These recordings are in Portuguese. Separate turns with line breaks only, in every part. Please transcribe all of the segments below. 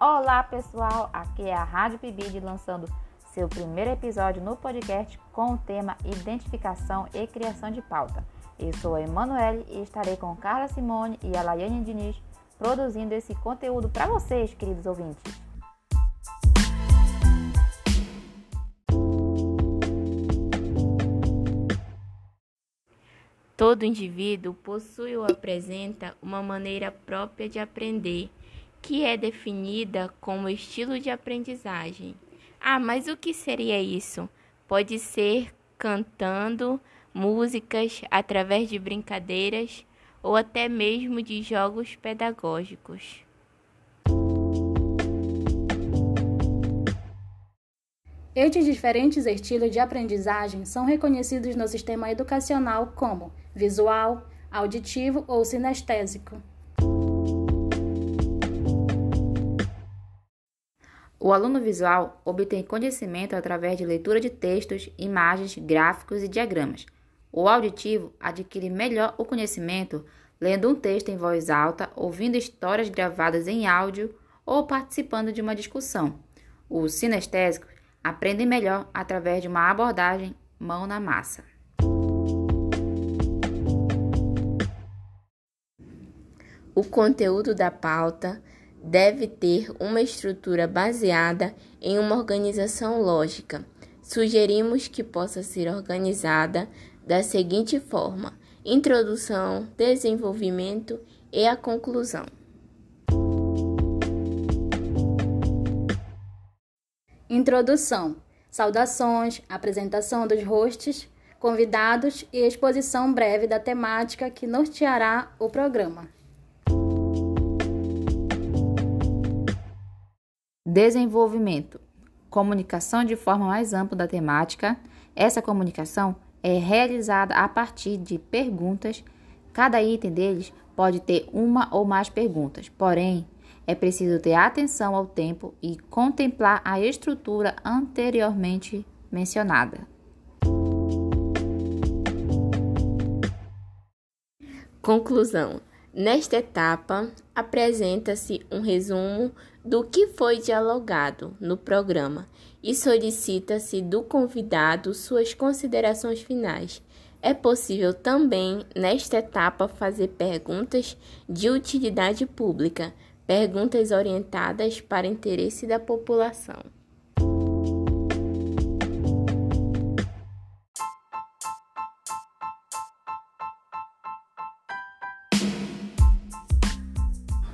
Olá pessoal, aqui é a Rádio Pibide lançando seu primeiro episódio no podcast com o tema Identificação e Criação de Pauta. Eu sou a Emanuele e estarei com Carla Simone e a Laiane Diniz produzindo esse conteúdo para vocês, queridos ouvintes.
Todo indivíduo possui ou apresenta uma maneira própria de aprender que é definida como estilo de aprendizagem. Ah, mas o que seria isso? Pode ser cantando músicas através de brincadeiras ou até mesmo de jogos pedagógicos.
Estes diferentes estilos de aprendizagem são reconhecidos no sistema educacional como visual, auditivo ou sinestésico.
O aluno visual obtém conhecimento através de leitura de textos, imagens, gráficos e diagramas. O auditivo adquire melhor o conhecimento lendo um texto em voz alta, ouvindo histórias gravadas em áudio ou participando de uma discussão. Os sinestésicos aprendem melhor através de uma abordagem mão na massa.
O conteúdo da pauta deve ter uma estrutura baseada em uma organização lógica. Sugerimos que possa ser organizada da seguinte forma: introdução, desenvolvimento e a conclusão.
Introdução: saudações, apresentação dos hosts, convidados e exposição breve da temática que norteará o programa.
Desenvolvimento: comunicação de forma mais ampla da temática. Essa comunicação é realizada a partir de perguntas. Cada item deles pode ter uma ou mais perguntas, porém, é preciso ter atenção ao tempo e contemplar a estrutura anteriormente mencionada.
Conclusão: Nesta etapa, apresenta-se um resumo do que foi dialogado no programa e solicita-se do convidado suas considerações finais. É possível também, nesta etapa, fazer perguntas de utilidade pública, perguntas orientadas para interesse da população.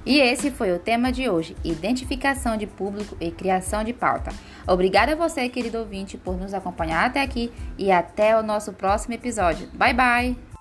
E esse foi o tema de hoje: identificação de público e criação de pauta. Obrigada a você, querido ouvinte, por nos acompanhar até aqui e até o nosso próximo episódio. Bye bye!